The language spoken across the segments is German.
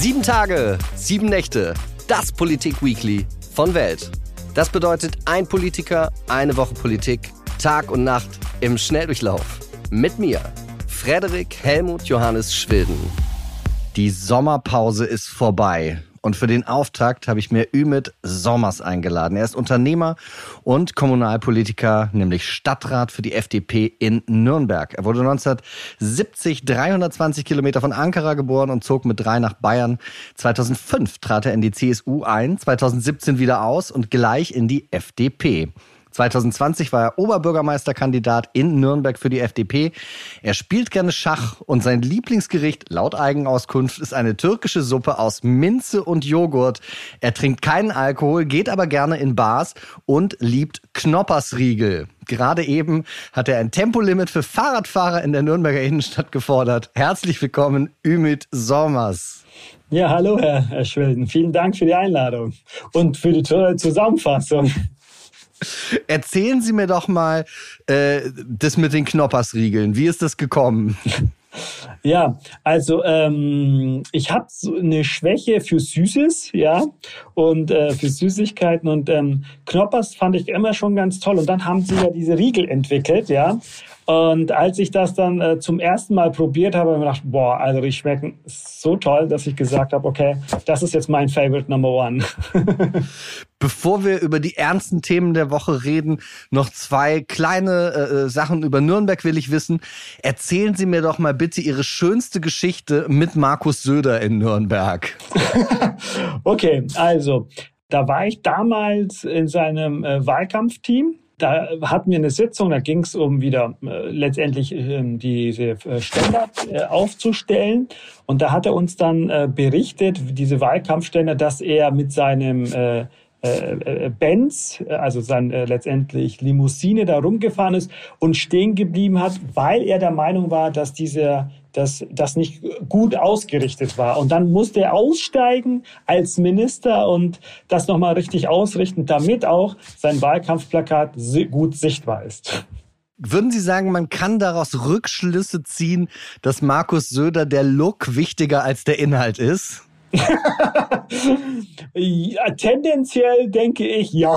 Sieben Tage, sieben Nächte. Das Politik-Weekly von Welt. Das bedeutet ein Politiker, eine Woche Politik, Tag und Nacht im Schnelldurchlauf. Mit mir, Frederik Helmut Johannes Schwilden. Die Sommerpause ist vorbei. Und für den Auftakt habe ich mir Ümit Sommers eingeladen. Er ist Unternehmer und Kommunalpolitiker, nämlich Stadtrat für die FDP in Nürnberg. Er wurde 1970 320 Kilometer von Ankara geboren und zog mit drei nach Bayern. 2005 trat er in die CSU ein, 2017 wieder aus und gleich in die FDP. 2020 war er Oberbürgermeisterkandidat in Nürnberg für die FDP. Er spielt gerne Schach und sein Lieblingsgericht laut Eigenauskunft ist eine türkische Suppe aus Minze und Joghurt. Er trinkt keinen Alkohol, geht aber gerne in Bars und liebt Knoppersriegel. Gerade eben hat er ein Tempolimit für Fahrradfahrer in der Nürnberger Innenstadt gefordert. Herzlich willkommen, Ümit Sommers. Ja, hallo, Herr, Herr Schwilden. Vielen Dank für die Einladung und für die tolle Zusammenfassung. Erzählen Sie mir doch mal äh, das mit den Knoppersriegeln. Wie ist das gekommen? Ja, also ähm, ich habe so eine Schwäche für Süßes, ja, und äh, für Süßigkeiten und ähm, Knoppers fand ich immer schon ganz toll. Und dann haben sie ja diese Riegel entwickelt, ja. Und als ich das dann äh, zum ersten Mal probiert habe, habe ich mir gedacht, boah, also die schmecken so toll, dass ich gesagt habe, okay, das ist jetzt mein Favorite Number One. Bevor wir über die ernsten Themen der Woche reden, noch zwei kleine äh, äh, Sachen über Nürnberg will ich wissen. Erzählen Sie mir doch mal bitte Ihre schönste Geschichte mit Markus Söder in Nürnberg. okay, also da war ich damals in seinem äh, Wahlkampfteam da hatten wir eine Sitzung, da ging es um wieder äh, letztendlich äh, diese äh, Ständer äh, aufzustellen. Und da hat er uns dann äh, berichtet, diese Wahlkampfständer, dass er mit seinem äh, äh, äh Benz, also sein äh, letztendlich Limousine da rumgefahren ist und stehen geblieben hat, weil er der Meinung war, dass dieser dass das nicht gut ausgerichtet war. Und dann musste er aussteigen als Minister und das nochmal richtig ausrichten, damit auch sein Wahlkampfplakat gut sichtbar ist. Würden Sie sagen, man kann daraus Rückschlüsse ziehen, dass Markus Söder der Look wichtiger als der Inhalt ist? ja, tendenziell denke ich ja.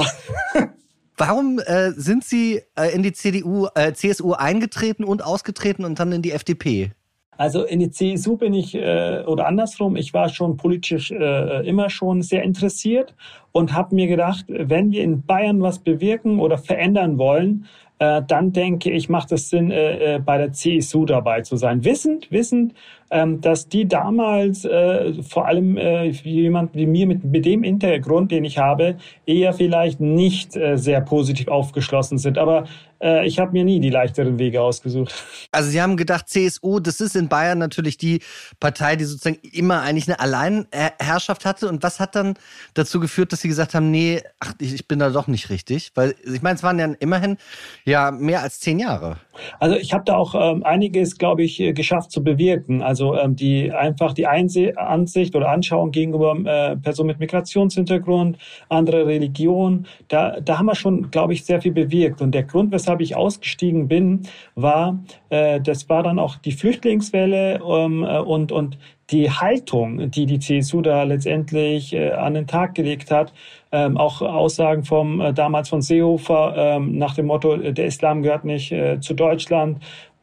Warum äh, sind Sie äh, in die CDU, äh, CSU eingetreten und ausgetreten und dann in die FDP? Also in die CSU bin ich, äh, oder andersrum, ich war schon politisch äh, immer schon sehr interessiert und habe mir gedacht, wenn wir in Bayern was bewirken oder verändern wollen, äh, dann denke ich, macht es Sinn, äh, äh, bei der CSU dabei zu sein. Wissend, wissend, ähm, dass die damals äh, vor allem äh, jemand wie mir mit, mit dem Hintergrund, den ich habe, eher vielleicht nicht äh, sehr positiv aufgeschlossen sind. Aber äh, ich habe mir nie die leichteren Wege ausgesucht. Also Sie haben gedacht, CSU, das ist in Bayern natürlich die Partei, die sozusagen immer eigentlich eine Alleinherrschaft hatte. Und was hat dann dazu geführt, dass Sie gesagt haben, nee, ach, ich bin da doch nicht richtig? Weil ich meine, es waren ja immerhin ja mehr als zehn Jahre. Also ich habe da auch ähm, einiges, glaube ich, äh, geschafft zu bewirken. Also ähm, die einfach die Einse Ansicht oder Anschauung gegenüber äh, Personen mit Migrationshintergrund, andere Religion, da, da haben wir schon, glaube ich, sehr viel bewirkt. Und der Grund, weshalb ich ausgestiegen bin, war, äh, das war dann auch die Flüchtlingswelle ähm, äh, und, und die Haltung, die die CSU da letztendlich äh, an den Tag gelegt hat, ähm, auch Aussagen vom äh, damals von Seehofer ähm, nach dem Motto, äh, der Islam gehört nicht äh, zu Deutschland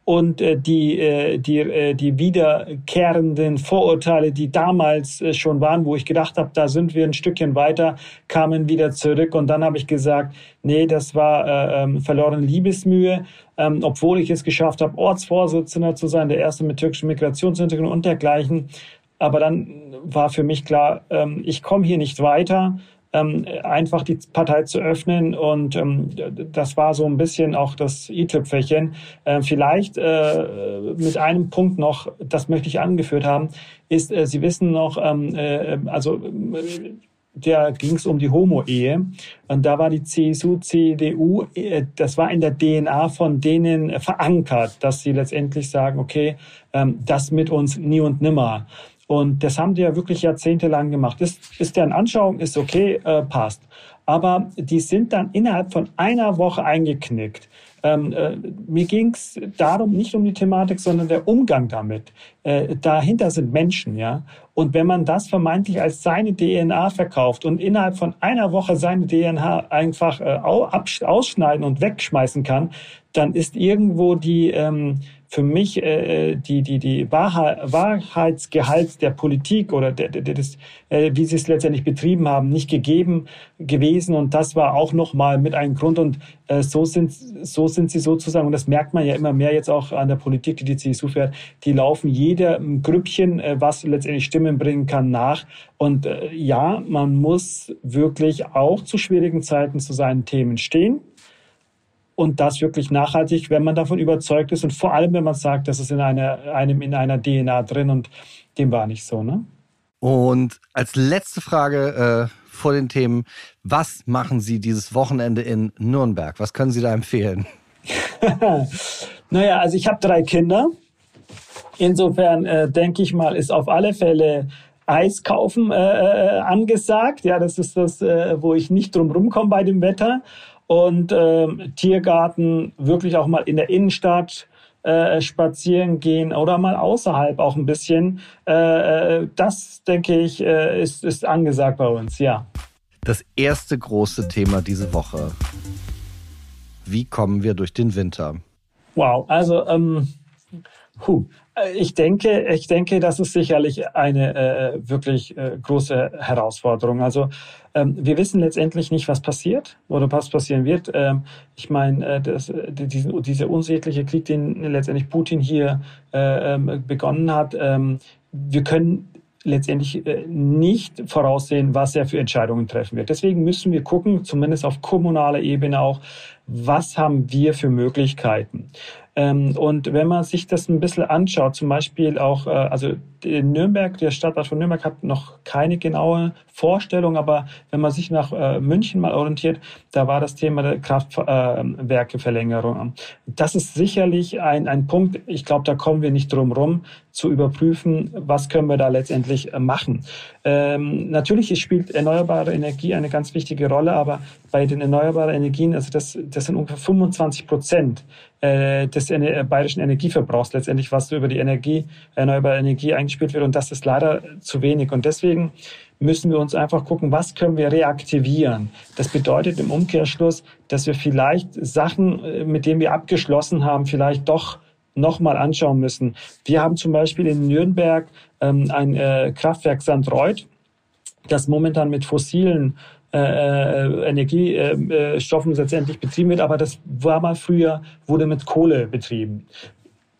und äh, die, äh, die, äh, die wiederkehrenden Vorurteile, die damals äh, schon waren, wo ich gedacht habe, da sind wir ein Stückchen weiter, kamen wieder zurück. Und dann habe ich gesagt, nee, das war äh, ähm, verlorene Liebesmühe, ähm, obwohl ich es geschafft habe, Ortsvorsitzender zu sein, der erste mit türkischem Migrationshintergrund und dergleichen. Aber dann war für mich klar, ähm, ich komme hier nicht weiter ähm, einfach die Partei zu öffnen. Und ähm, das war so ein bisschen auch das i-Tüpfelchen. Äh, vielleicht äh, mit einem Punkt noch, das möchte ich angeführt haben, ist, äh, Sie wissen noch, ähm, äh, also äh, da ging es um die Homo-Ehe. Und da war die CSU, CDU, äh, das war in der DNA von denen verankert, dass sie letztendlich sagen, okay, ähm, das mit uns nie und nimmer. Und das haben die ja wirklich jahrzehntelang gemacht. Ist, ist deren Anschauung, ist okay, äh, passt. Aber die sind dann innerhalb von einer Woche eingeknickt. ähm, äh, mir ging es darum, nicht um die Thematik, sondern der Umgang damit. Äh, dahinter sind Menschen, ja. Und wenn man das vermeintlich als seine DNA verkauft und innerhalb von einer Woche seine DNA einfach äh, ausschneiden und wegschmeißen kann, dann ist irgendwo die ähm, für mich äh, die die die Wahrheit, Wahrheitsgehalt der Politik oder der, der, des, äh, wie sie es letztendlich betrieben haben, nicht gegeben gewesen. Und das war auch noch mal mit einem Grund. Und äh, so sind so sind sie sozusagen und das merkt man ja immer mehr jetzt auch an der Politik, die die CSU fährt. Die laufen jeder Grüppchen, äh, was letztendlich Stimmen bringen kann, nach. Und äh, ja, man muss wirklich auch zu schwierigen Zeiten zu seinen Themen stehen und das wirklich nachhaltig, wenn man davon überzeugt ist und vor allem, wenn man sagt, das ist in einer, einem in einer DNA drin und dem war nicht so, ne? Und als letzte Frage äh, vor den Themen, was machen Sie dieses Wochenende in Nürnberg? Was können Sie da empfehlen? naja, also ich habe drei Kinder. Insofern äh, denke ich mal, ist auf alle Fälle Eis kaufen äh, äh angesagt. Ja, das ist das, äh, wo ich nicht drum rumkomme bei dem Wetter und ähm, Tiergarten wirklich auch mal in der Innenstadt äh, spazieren gehen oder mal außerhalb auch ein bisschen. Äh, äh, das, denke ich, äh, ist, ist angesagt bei uns, ja. Das erste große Thema diese Woche. Wie kommen wir durch den Winter? Wow, also ähm, Puh. Ich denke, ich denke, das ist sicherlich eine äh, wirklich äh, große Herausforderung. Also ähm, wir wissen letztendlich nicht, was passiert oder was passieren wird. Ähm, ich meine, äh, das, diese, dieser unsägliche Krieg, den letztendlich Putin hier äh, ähm, begonnen hat, ähm, wir können letztendlich äh, nicht voraussehen, was er für Entscheidungen treffen wird. Deswegen müssen wir gucken, zumindest auf kommunaler Ebene auch, was haben wir für Möglichkeiten. Ähm, und wenn man sich das ein bisschen anschaut, zum Beispiel auch, äh, also Nürnberg, der Stadtrat von Nürnberg hat noch keine genaue Vorstellung, aber wenn man sich nach äh, München mal orientiert, da war das Thema der Kraftwerkeverlängerung. Das ist sicherlich ein, ein Punkt, ich glaube, da kommen wir nicht drum rum, zu überprüfen, was können wir da letztendlich äh, machen. Ähm, natürlich spielt erneuerbare Energie eine ganz wichtige Rolle, aber bei den erneuerbaren Energien, also das, das sind ungefähr 25 Prozent äh, des äh, bayerischen Energieverbrauchs letztendlich, was über die Energie, erneuerbare Energie eingespielt wird. Und das ist leider zu wenig. Und deswegen müssen wir uns einfach gucken, was können wir reaktivieren. Das bedeutet im Umkehrschluss, dass wir vielleicht Sachen, äh, mit denen wir abgeschlossen haben, vielleicht doch nochmal anschauen müssen. Wir haben zum Beispiel in Nürnberg ähm, ein äh, Kraftwerk St. Reuth, das momentan mit fossilen äh, äh Energiestoffen äh, letztendlich betrieben wird, aber das war mal früher, wurde mit Kohle betrieben.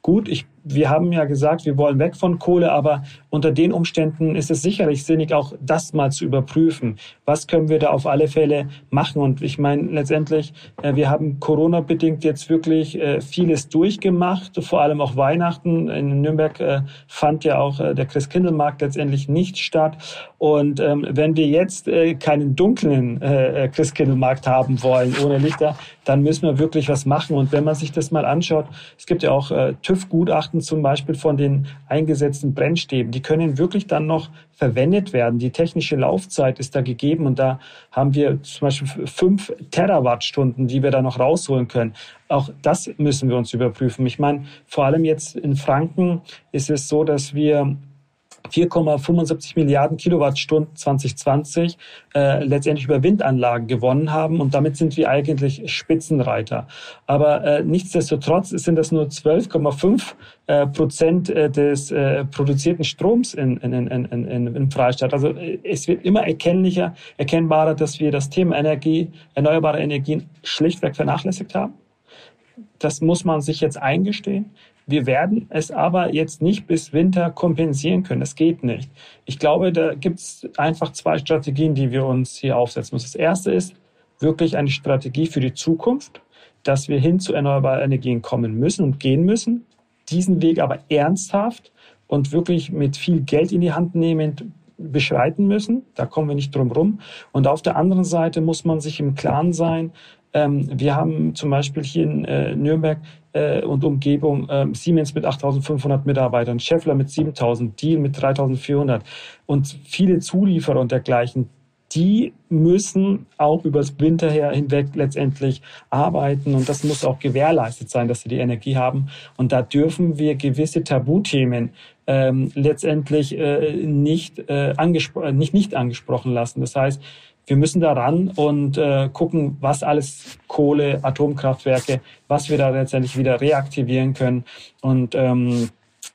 Gut, ich wir haben ja gesagt, wir wollen weg von Kohle, aber unter den Umständen ist es sicherlich sinnig, auch das mal zu überprüfen. Was können wir da auf alle Fälle machen? Und ich meine, letztendlich, äh, wir haben Corona-bedingt jetzt wirklich äh, vieles durchgemacht, vor allem auch Weihnachten. In Nürnberg äh, fand ja auch der Christkindlmarkt letztendlich nicht statt. Und ähm, wenn wir jetzt keinen dunklen Christkindlmarkt haben wollen, ohne Lichter, dann müssen wir wirklich was machen. Und wenn man sich das mal anschaut, es gibt ja auch TÜV-Gutachten, Daten zum Beispiel von den eingesetzten Brennstäben, die können wirklich dann noch verwendet werden. Die technische Laufzeit ist da gegeben und da haben wir zum Beispiel fünf Terawattstunden, die wir da noch rausholen können. Auch das müssen wir uns überprüfen. Ich meine, vor allem jetzt in Franken ist es so, dass wir 4,75 Milliarden Kilowattstunden 2020 äh, letztendlich über Windanlagen gewonnen haben und damit sind wir eigentlich Spitzenreiter. Aber äh, nichtsdestotrotz sind das nur 12,5 äh, Prozent äh, des äh, produzierten Stroms in, in, in, in, in, in Freistaat. Also äh, es wird immer erkennlicher, erkennbarer, dass wir das Thema Energie, erneuerbare Energien schlichtweg vernachlässigt haben. Das muss man sich jetzt eingestehen. Wir werden es aber jetzt nicht bis Winter kompensieren können. Das geht nicht. Ich glaube, da gibt es einfach zwei Strategien, die wir uns hier aufsetzen müssen. Das erste ist wirklich eine Strategie für die Zukunft, dass wir hin zu erneuerbaren Energien kommen müssen und gehen müssen. Diesen Weg aber ernsthaft und wirklich mit viel Geld in die Hand nehmend beschreiten müssen. Da kommen wir nicht drum rum. Und auf der anderen Seite muss man sich im Klaren sein, ähm, wir haben zum Beispiel hier in äh, Nürnberg äh, und Umgebung äh, Siemens mit 8.500 Mitarbeitern, Scheffler mit 7.000, Deal mit 3.400 und viele Zulieferer und dergleichen. die müssen auch übers Winter her hinweg letztendlich arbeiten und das muss auch gewährleistet sein, dass sie die Energie haben. Und da dürfen wir gewisse Tabuthemen ähm, letztendlich äh, nicht, äh, angespro nicht, nicht angesprochen lassen. Das heißt, wir müssen da ran und äh, gucken, was alles Kohle, Atomkraftwerke, was wir da letztendlich wieder reaktivieren können. Und ähm,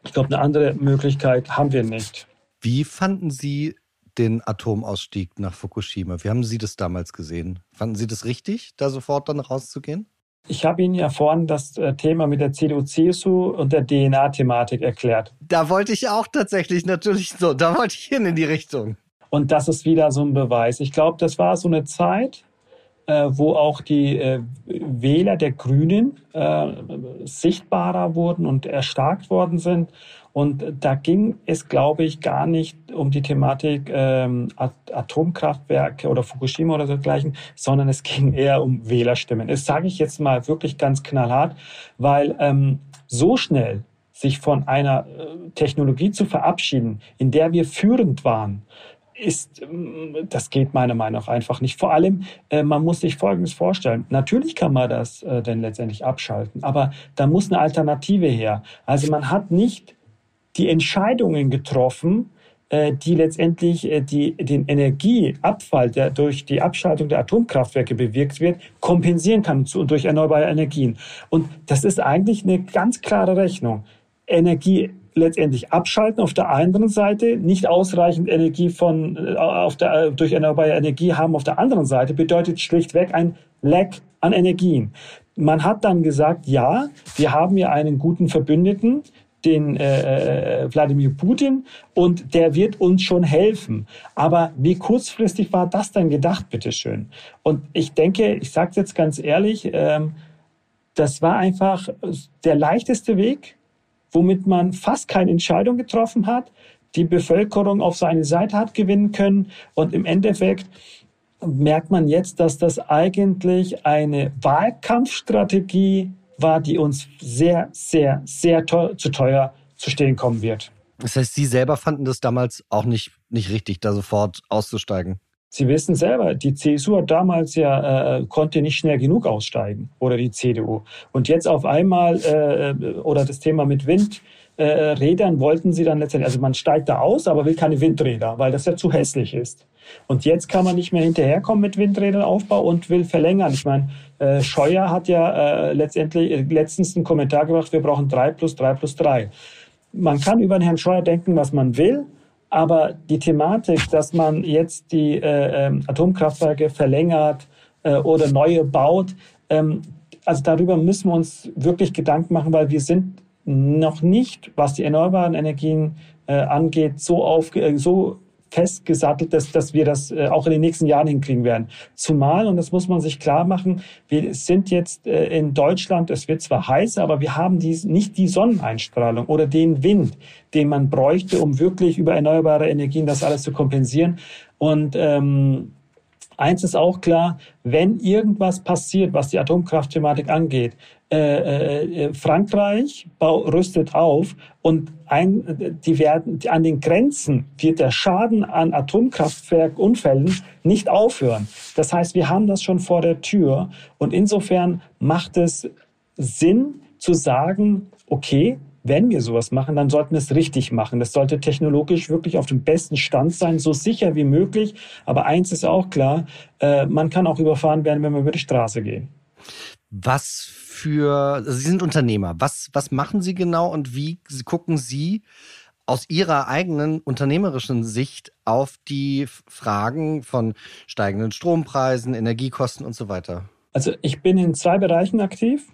ich glaube, eine andere Möglichkeit haben wir nicht. Wie fanden Sie den Atomausstieg nach Fukushima? Wie haben Sie das damals gesehen? Fanden Sie das richtig, da sofort dann rauszugehen? Ich habe Ihnen ja vorhin das äh, Thema mit der CDU-CSU und der DNA-Thematik erklärt. Da wollte ich auch tatsächlich natürlich so, da wollte ich hin in die Richtung. Und das ist wieder so ein Beweis. Ich glaube, das war so eine Zeit, äh, wo auch die äh, Wähler der Grünen äh, sichtbarer wurden und erstarkt worden sind. Und da ging es, glaube ich, gar nicht um die Thematik ähm, Atomkraftwerke oder Fukushima oder dergleichen, sondern es ging eher um Wählerstimmen. Das sage ich jetzt mal wirklich ganz knallhart, weil ähm, so schnell sich von einer äh, Technologie zu verabschieden, in der wir führend waren, ist, ähm, das geht meiner Meinung nach einfach nicht. Vor allem, äh, man muss sich Folgendes vorstellen. Natürlich kann man das äh, denn letztendlich abschalten, aber da muss eine Alternative her. Also man hat nicht die Entscheidungen getroffen, äh, die letztendlich die, den Energieabfall, der durch die Abschaltung der Atomkraftwerke bewirkt wird, kompensieren kann durch erneuerbare Energien. Und das ist eigentlich eine ganz klare Rechnung. Energie letztendlich abschalten auf der anderen Seite, nicht ausreichend Energie von, äh, auf der, äh, durch erneuerbare Energie haben auf der anderen Seite, bedeutet schlichtweg ein Lack an Energien. Man hat dann gesagt, ja, wir haben ja einen guten Verbündeten, den äh, äh, Wladimir Putin und der wird uns schon helfen. Aber wie kurzfristig war das dann gedacht, bitteschön? Und ich denke, ich sage jetzt ganz ehrlich, ähm, das war einfach der leichteste Weg, womit man fast keine Entscheidung getroffen hat, die Bevölkerung auf seine Seite hat gewinnen können und im Endeffekt merkt man jetzt, dass das eigentlich eine Wahlkampfstrategie war, die uns sehr, sehr, sehr teuer, zu teuer zu stehen kommen wird. Das heißt, Sie selber fanden das damals auch nicht, nicht richtig, da sofort auszusteigen? Sie wissen selber, die CSU hat damals ja äh, konnte nicht schnell genug aussteigen oder die CDU. Und jetzt auf einmal äh, oder das Thema mit Windrädern äh, wollten sie dann letztendlich, also man steigt da aus, aber will keine Windräder, weil das ja zu hässlich ist. Und jetzt kann man nicht mehr hinterherkommen mit Windräderaufbau und will verlängern. Ich meine, äh, Scheuer hat ja äh, letztendlich äh, letztens einen Kommentar gemacht, wir brauchen drei plus drei plus drei. Man kann über den Herrn Scheuer denken, was man will. Aber die Thematik, dass man jetzt die äh, ähm, Atomkraftwerke verlängert äh, oder neue baut, ähm, also darüber müssen wir uns wirklich Gedanken machen, weil wir sind noch nicht, was die erneuerbaren Energien äh, angeht, so, auf, so festgesattelt, dass, dass wir das äh, auch in den nächsten Jahren hinkriegen werden. Zumal, und das muss man sich klar machen, wir sind jetzt äh, in Deutschland, es wird zwar heiß, aber wir haben dies, nicht die Sonneneinstrahlung oder den Wind, den man bräuchte, um wirklich über erneuerbare Energien das alles zu kompensieren. Und ähm, Eins ist auch klar, wenn irgendwas passiert, was die Atomkraftthematik angeht, äh, äh, Frankreich bau, rüstet auf und ein, die werden an den Grenzen wird der Schaden an Atomkraftwerkunfällen nicht aufhören. Das heißt, wir haben das schon vor der Tür und insofern macht es Sinn zu sagen, okay, wenn wir sowas machen, dann sollten wir es richtig machen. Das sollte technologisch wirklich auf dem besten Stand sein, so sicher wie möglich. Aber eins ist auch klar, äh, man kann auch überfahren werden, wenn wir über die Straße gehen. Was für, also Sie sind Unternehmer. Was, was machen Sie genau und wie gucken Sie aus Ihrer eigenen unternehmerischen Sicht auf die Fragen von steigenden Strompreisen, Energiekosten und so weiter? Also ich bin in zwei Bereichen aktiv,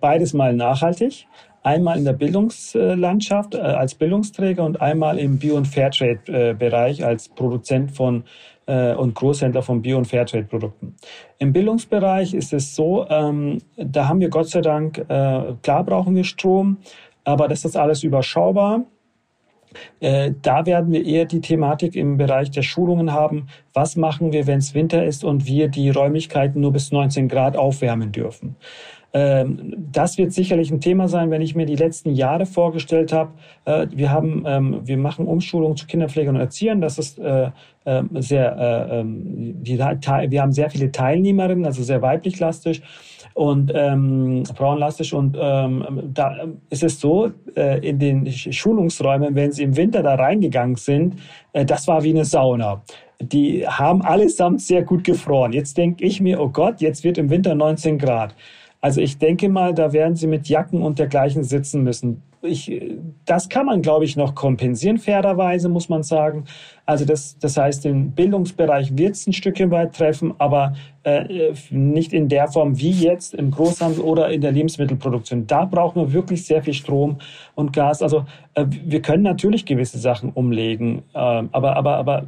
beides mal nachhaltig. Einmal in der Bildungslandschaft äh, als Bildungsträger und einmal im Bio- und Fairtrade-Bereich als Produzent von äh, und Großhändler von Bio- und Fairtrade-Produkten. Im Bildungsbereich ist es so, ähm, da haben wir Gott sei Dank, äh, klar brauchen wir Strom, aber das ist alles überschaubar. Äh, da werden wir eher die Thematik im Bereich der Schulungen haben. Was machen wir, wenn es Winter ist und wir die Räumlichkeiten nur bis 19 Grad aufwärmen dürfen? Ähm, das wird sicherlich ein Thema sein, wenn ich mir die letzten Jahre vorgestellt habe. Äh, wir haben, ähm, wir machen Umschulung zu Kinderpflegern und Erziehern. Das ist äh, ähm, sehr, äh, wir haben sehr viele Teilnehmerinnen, also sehr weiblich lastig und ähm, frauenlastig. Und ähm, da ist es so, in den Schulungsräumen, wenn sie im Winter da reingegangen sind, das war wie eine Sauna. Die haben allesamt sehr gut gefroren. Jetzt denke ich mir, oh Gott, jetzt wird im Winter 19 Grad. Also ich denke mal, da werden sie mit Jacken und dergleichen sitzen müssen ich, das kann man, glaube ich, noch kompensieren, fairerweise, muss man sagen. Also das, das heißt, den Bildungsbereich wird es ein Stückchen weit treffen, aber äh, nicht in der Form wie jetzt im Großhandel oder in der Lebensmittelproduktion. Da brauchen wir wirklich sehr viel Strom und Gas. Also äh, wir können natürlich gewisse Sachen umlegen, äh, aber, aber, aber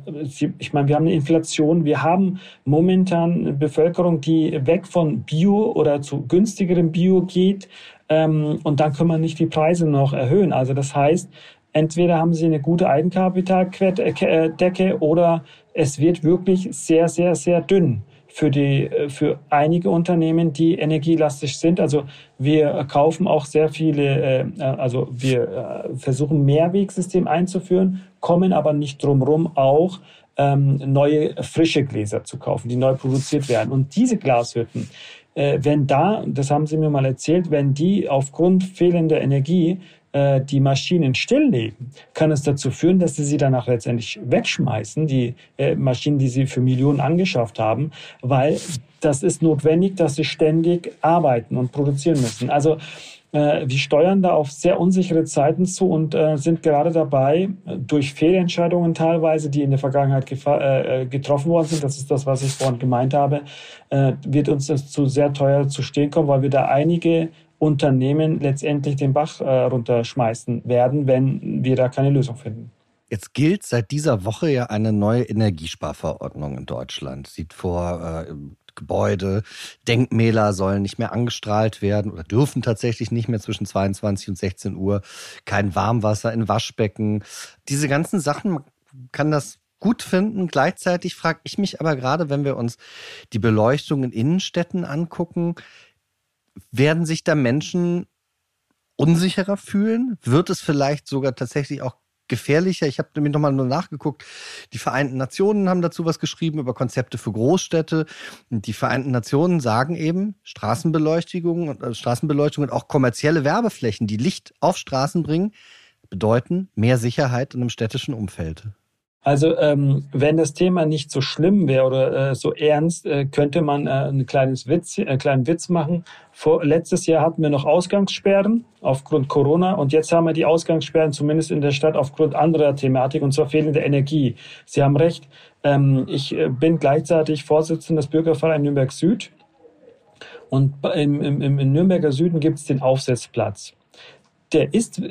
ich meine, wir haben eine Inflation. Wir haben momentan eine Bevölkerung, die weg von Bio oder zu günstigerem Bio geht ähm, und dann können wir nicht die Preise noch erhöhen. Also das heißt, entweder haben sie eine gute Eigenkapitaldecke oder es wird wirklich sehr, sehr, sehr dünn für die äh, für einige Unternehmen, die energielastig sind. Also wir kaufen auch sehr viele, äh, also wir äh, versuchen Mehrwegsystem einzuführen, kommen aber nicht drumherum auch ähm, neue frische Gläser zu kaufen, die neu produziert werden. Und diese Glashütten, äh, wenn da, das haben Sie mir mal erzählt, wenn die aufgrund fehlender Energie äh, die Maschinen stilllegen, kann es dazu führen, dass sie sie danach letztendlich wegschmeißen, die äh, Maschinen, die sie für Millionen angeschafft haben, weil das ist notwendig, dass sie ständig arbeiten und produzieren müssen. Also äh, wir steuern da auf sehr unsichere Zeiten zu und äh, sind gerade dabei, durch Fehlentscheidungen teilweise, die in der Vergangenheit äh, getroffen worden sind, das ist das, was ich vorhin gemeint habe, wird uns das zu sehr teuer zu stehen kommen, weil wir da einige Unternehmen letztendlich den Bach runterschmeißen werden, wenn wir da keine Lösung finden. Jetzt gilt seit dieser Woche ja eine neue Energiesparverordnung in Deutschland. Sieht vor, äh, Gebäude, Denkmäler sollen nicht mehr angestrahlt werden oder dürfen tatsächlich nicht mehr zwischen 22 und 16 Uhr. Kein Warmwasser in Waschbecken. Diese ganzen Sachen kann das gut finden. Gleichzeitig frage ich mich aber gerade, wenn wir uns die Beleuchtung in Innenstädten angucken, werden sich da Menschen unsicherer fühlen? Wird es vielleicht sogar tatsächlich auch gefährlicher. Ich habe nämlich nochmal nur nachgeguckt. Die Vereinten Nationen haben dazu was geschrieben über Konzepte für Großstädte. Die Vereinten Nationen sagen eben, Straßenbeleuchtung und äh, Straßenbeleuchtung und auch kommerzielle Werbeflächen, die Licht auf Straßen bringen, bedeuten mehr Sicherheit in einem städtischen Umfeld. Also ähm, wenn das Thema nicht so schlimm wäre oder äh, so ernst, äh, könnte man äh, ein kleines Witz, äh, kleinen Witz machen. Vor, letztes Jahr hatten wir noch Ausgangssperren aufgrund Corona und jetzt haben wir die Ausgangssperren zumindest in der Stadt aufgrund anderer Thematik und zwar fehlende Energie. Sie haben recht. Ähm, ich äh, bin gleichzeitig Vorsitzender des Bürgervereins Nürnberg Süd und im, im, im Nürnberger Süden gibt es den Aufsetzplatz. Der ist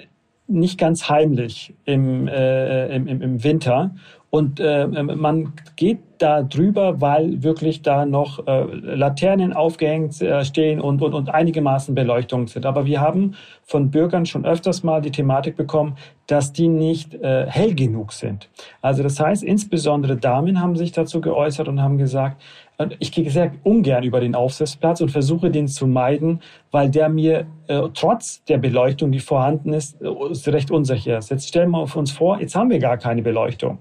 nicht ganz heimlich im, äh, im, im Winter. Und äh, man geht da drüber, weil wirklich da noch äh, Laternen aufgehängt äh, stehen und, und, und einigermaßen Beleuchtung sind. Aber wir haben von Bürgern schon öfters mal die Thematik bekommen, dass die nicht äh, hell genug sind. Also das heißt, insbesondere Damen haben sich dazu geäußert und haben gesagt, ich gehe sehr ungern über den Aufsichtsplatz und versuche den zu meiden, weil der mir äh, trotz der Beleuchtung, die vorhanden ist, äh, recht unsicher ist. Jetzt stellen wir uns vor, jetzt haben wir gar keine Beleuchtung.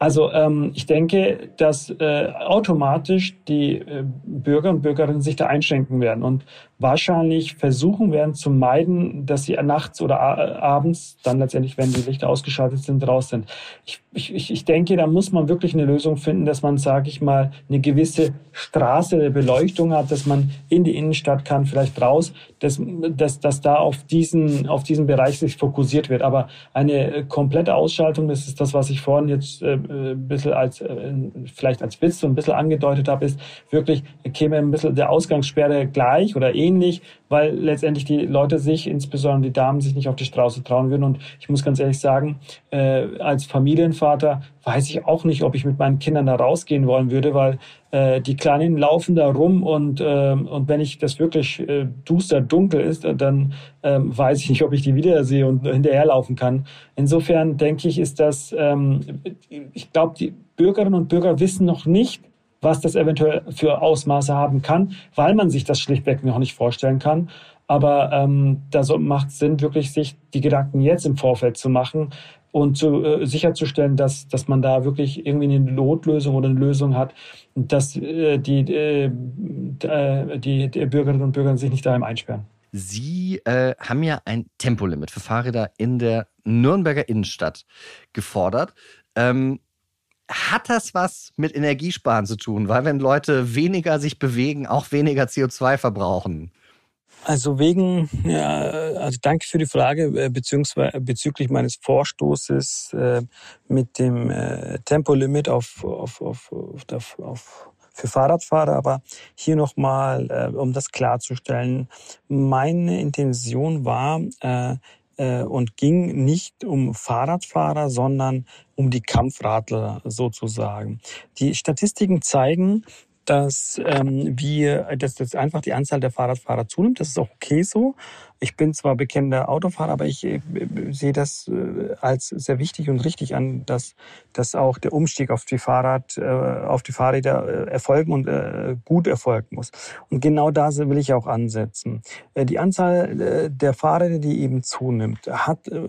Also ähm, ich denke, dass äh, automatisch die äh, Bürger und Bürgerinnen sich da einschränken werden und wahrscheinlich versuchen werden zu meiden, dass sie nachts oder abends dann letztendlich, wenn die Lichter ausgeschaltet sind, raus sind. Ich, ich, ich denke, da muss man wirklich eine Lösung finden, dass man, sage ich mal, eine gewisse Straße der Beleuchtung hat, dass man in die Innenstadt kann, vielleicht raus, dass, dass, dass da auf diesen, auf diesen Bereich sich fokussiert wird. Aber eine komplette Ausschaltung, das ist das, was ich vorhin jetzt äh, ein bisschen als, äh, vielleicht als Witz so ein bisschen angedeutet habe, ist wirklich, käme ein bisschen der Ausgangssperre gleich oder ähnlich, weil letztendlich die Leute sich, insbesondere die Damen, sich nicht auf die Straße trauen würden. Und ich muss ganz ehrlich sagen, äh, als Familienvater weiß ich auch nicht, ob ich mit meinen Kindern da rausgehen wollen würde, weil äh, die Kleinen laufen da rum und, äh, und wenn ich das wirklich äh, duster dunkel ist, dann äh, weiß ich nicht, ob ich die wiedersehe und hinterherlaufen kann. Insofern denke ich, ist das, ähm, ich glaube, die Bürgerinnen und Bürger wissen noch nicht, was das eventuell für Ausmaße haben kann, weil man sich das schlichtweg noch nicht vorstellen kann. Aber ähm, da so macht es Sinn, wirklich sich die Gedanken jetzt im Vorfeld zu machen und zu, äh, sicherzustellen, dass, dass man da wirklich irgendwie eine Notlösung oder eine Lösung hat, dass äh, die, äh, äh die, die Bürgerinnen und Bürger sich nicht daheim einsperren. Sie äh, haben ja ein Tempolimit für Fahrräder in der Nürnberger Innenstadt gefordert. Ähm, hat das was mit Energiesparen zu tun? Weil wenn Leute weniger sich bewegen, auch weniger CO2 verbrauchen. Also wegen, ja, also danke für die Frage äh, beziehungsweise bezüglich meines Vorstoßes äh, mit dem äh, Tempolimit auf, auf, auf, auf, auf für Fahrradfahrer. Aber hier nochmal, äh, um das klarzustellen, meine Intention war äh, und ging nicht um Fahrradfahrer, sondern um die Kampfradler sozusagen. Die Statistiken zeigen, dass ähm, wir, dass das einfach die Anzahl der Fahrradfahrer zunimmt. Das ist auch okay so. Ich bin zwar bekennender Autofahrer, aber ich äh, sehe das äh, als sehr wichtig und richtig an, dass, dass auch der Umstieg auf die Fahrrad, äh, auf die Fahrräder äh, erfolgen und äh, gut erfolgen muss. Und genau da will ich auch ansetzen. Äh, die Anzahl äh, der Fahrräder, die eben zunimmt, hat äh,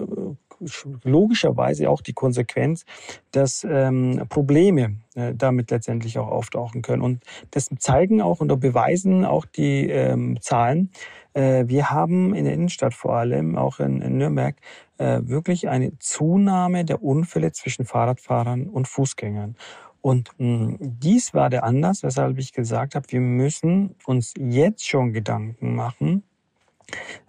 logischerweise auch die Konsequenz, dass ähm, Probleme äh, damit letztendlich auch auftauchen können. Und das zeigen auch und beweisen auch die ähm, Zahlen. Äh, wir haben in der Innenstadt vor allem, auch in, in Nürnberg, äh, wirklich eine Zunahme der Unfälle zwischen Fahrradfahrern und Fußgängern. Und mh, dies war der Anlass, weshalb ich gesagt habe, wir müssen uns jetzt schon Gedanken machen,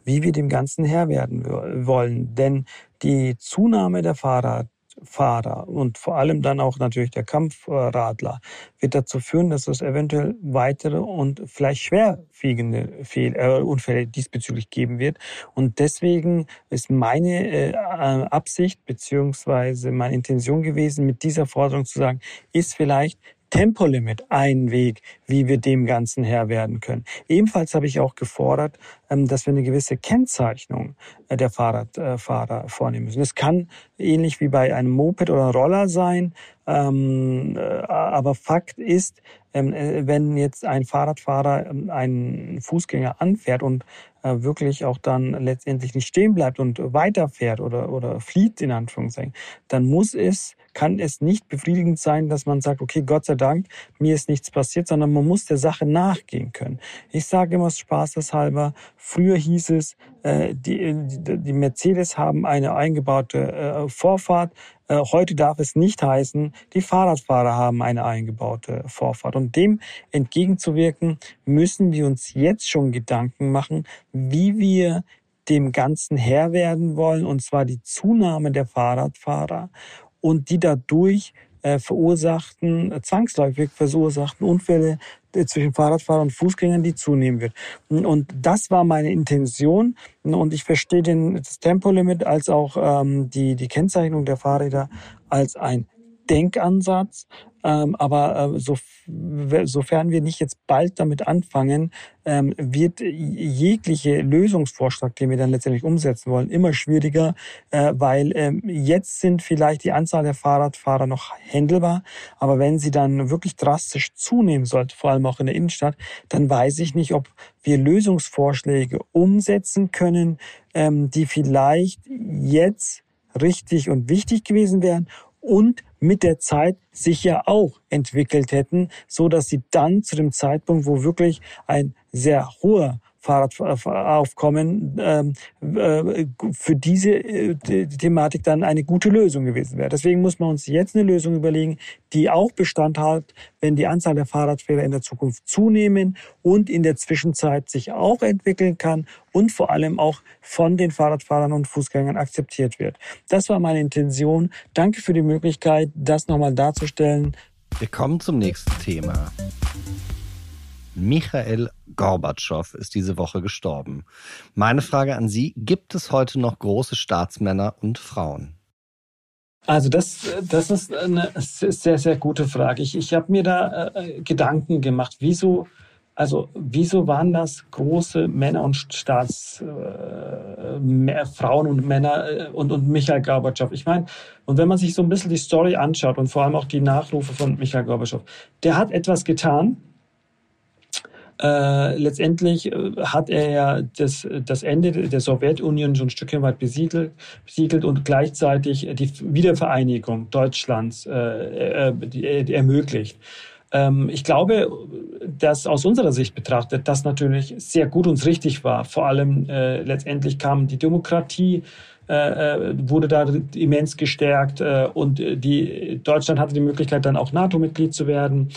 wie wir dem Ganzen Herr werden wollen. Denn die Zunahme der Fahrradfahrer und vor allem dann auch natürlich der Kampfradler wird dazu führen, dass es eventuell weitere und vielleicht schwerwiegende Fehl äh, Unfälle diesbezüglich geben wird. Und deswegen ist meine äh, Absicht beziehungsweise meine Intention gewesen, mit dieser Forderung zu sagen, ist vielleicht Tempolimit ein Weg, wie wir dem Ganzen Herr werden können. Ebenfalls habe ich auch gefordert, ähm, dass wir eine gewisse Kennzeichnung äh, der Fahrradfahrer vornehmen müssen. Es kann ähnlich wie bei einem Moped oder Roller sein, ähm, äh, aber Fakt ist, ähm, äh, wenn jetzt ein Fahrradfahrer einen Fußgänger anfährt und wirklich auch dann letztendlich nicht stehen bleibt und weiterfährt oder, oder flieht in Anführungszeichen, dann muss es kann es nicht befriedigend sein, dass man sagt, okay, Gott sei Dank, mir ist nichts passiert, sondern man muss der Sache nachgehen können. Ich sage immer spaßeshalber, früher hieß es, äh, die, die Mercedes haben eine eingebaute äh, Vorfahrt, äh, Heute darf es nicht heißen, die Fahrradfahrer haben eine eingebaute Vorfahrt. Und dem entgegenzuwirken, müssen wir uns jetzt schon Gedanken machen, wie wir dem Ganzen Herr werden wollen, und zwar die Zunahme der Fahrradfahrer und die dadurch äh, verursachten, äh, zwangsläufig verursachten Unfälle äh, zwischen Fahrradfahrern und Fußgängern, die zunehmen wird. Und das war meine Intention. Und ich verstehe den, das Tempolimit als auch ähm, die, die Kennzeichnung der Fahrräder als ein Denkansatz, ähm, aber äh, so, sofern wir nicht jetzt bald damit anfangen, ähm, wird jegliche Lösungsvorschlag, den wir dann letztendlich umsetzen wollen, immer schwieriger, äh, weil ähm, jetzt sind vielleicht die Anzahl der Fahrradfahrer noch händelbar, aber wenn sie dann wirklich drastisch zunehmen sollte, vor allem auch in der Innenstadt, dann weiß ich nicht, ob wir Lösungsvorschläge umsetzen können, ähm, die vielleicht jetzt richtig und wichtig gewesen wären und mit der Zeit sich ja auch entwickelt hätten, so dass sie dann zu dem Zeitpunkt, wo wirklich ein sehr hoher Fahrradaufkommen ähm, äh, für diese äh, Thematik dann eine gute Lösung gewesen wäre. Deswegen muss man uns jetzt eine Lösung überlegen, die auch Bestand hat, wenn die Anzahl der Fahrradfahrer in der Zukunft zunehmen und in der Zwischenzeit sich auch entwickeln kann und vor allem auch von den Fahrradfahrern und Fußgängern akzeptiert wird. Das war meine Intention. Danke für die Möglichkeit, das nochmal darzustellen. Wir kommen zum nächsten Thema. Michael Gorbatschow ist diese Woche gestorben. Meine Frage an Sie, gibt es heute noch große Staatsmänner und Frauen? Also das, das ist eine sehr, sehr gute Frage. Ich, ich habe mir da äh, Gedanken gemacht, wieso Also wieso waren das große Männer und Staats äh, Frauen und Männer äh, und, und Michael Gorbatschow? Ich meine, und wenn man sich so ein bisschen die Story anschaut und vor allem auch die Nachrufe von Michael Gorbatschow, der hat etwas getan, äh, letztendlich äh, hat er ja das, das Ende der Sowjetunion schon ein Stückchen weit besiegelt, besiegelt und gleichzeitig die Wiedervereinigung Deutschlands äh, äh, die, ermöglicht. Ähm, ich glaube, dass aus unserer Sicht betrachtet das natürlich sehr gut und richtig war. Vor allem äh, letztendlich kam die Demokratie äh, wurde da immens gestärkt äh, und die Deutschland hatte die Möglichkeit dann auch NATO-Mitglied zu werden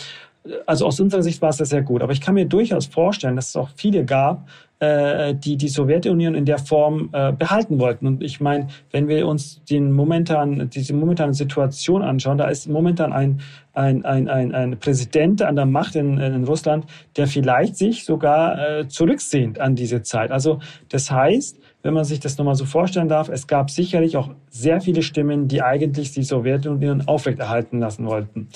also aus unserer Sicht war es das sehr gut. Aber ich kann mir durchaus vorstellen, dass es auch viele gab, äh, die die Sowjetunion in der Form äh, behalten wollten. Und ich meine, wenn wir uns den momentan, diese momentane Situation anschauen, da ist momentan ein, ein, ein, ein, ein Präsident an der Macht in, in Russland, der vielleicht sich sogar äh, zurücksehnt an diese Zeit. Also das heißt, wenn man sich das nochmal so vorstellen darf, es gab sicherlich auch sehr viele Stimmen, die eigentlich die Sowjetunion aufrechterhalten lassen wollten.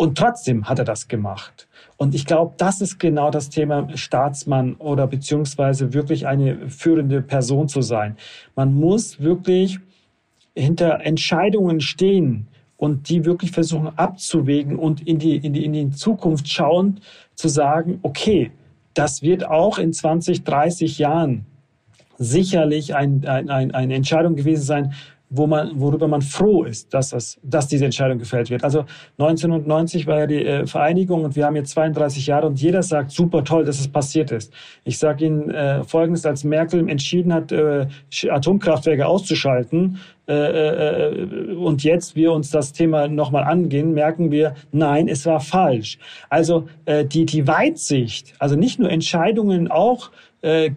Und trotzdem hat er das gemacht. Und ich glaube, das ist genau das Thema Staatsmann oder beziehungsweise wirklich eine führende Person zu sein. Man muss wirklich hinter Entscheidungen stehen und die wirklich versuchen abzuwägen und in die, in die, in die Zukunft schauen, zu sagen, okay, das wird auch in 20, 30 Jahren sicherlich ein, ein, ein, eine Entscheidung gewesen sein, wo man, worüber man froh ist, dass, das, dass diese Entscheidung gefällt wird. Also 1990 war ja die äh, Vereinigung und wir haben jetzt 32 Jahre und jeder sagt, super toll, dass es passiert ist. Ich sage Ihnen äh, Folgendes, als Merkel entschieden hat, äh, Atomkraftwerke auszuschalten äh, äh, und jetzt wir uns das Thema nochmal angehen, merken wir, nein, es war falsch. Also äh, die, die Weitsicht, also nicht nur Entscheidungen auch äh,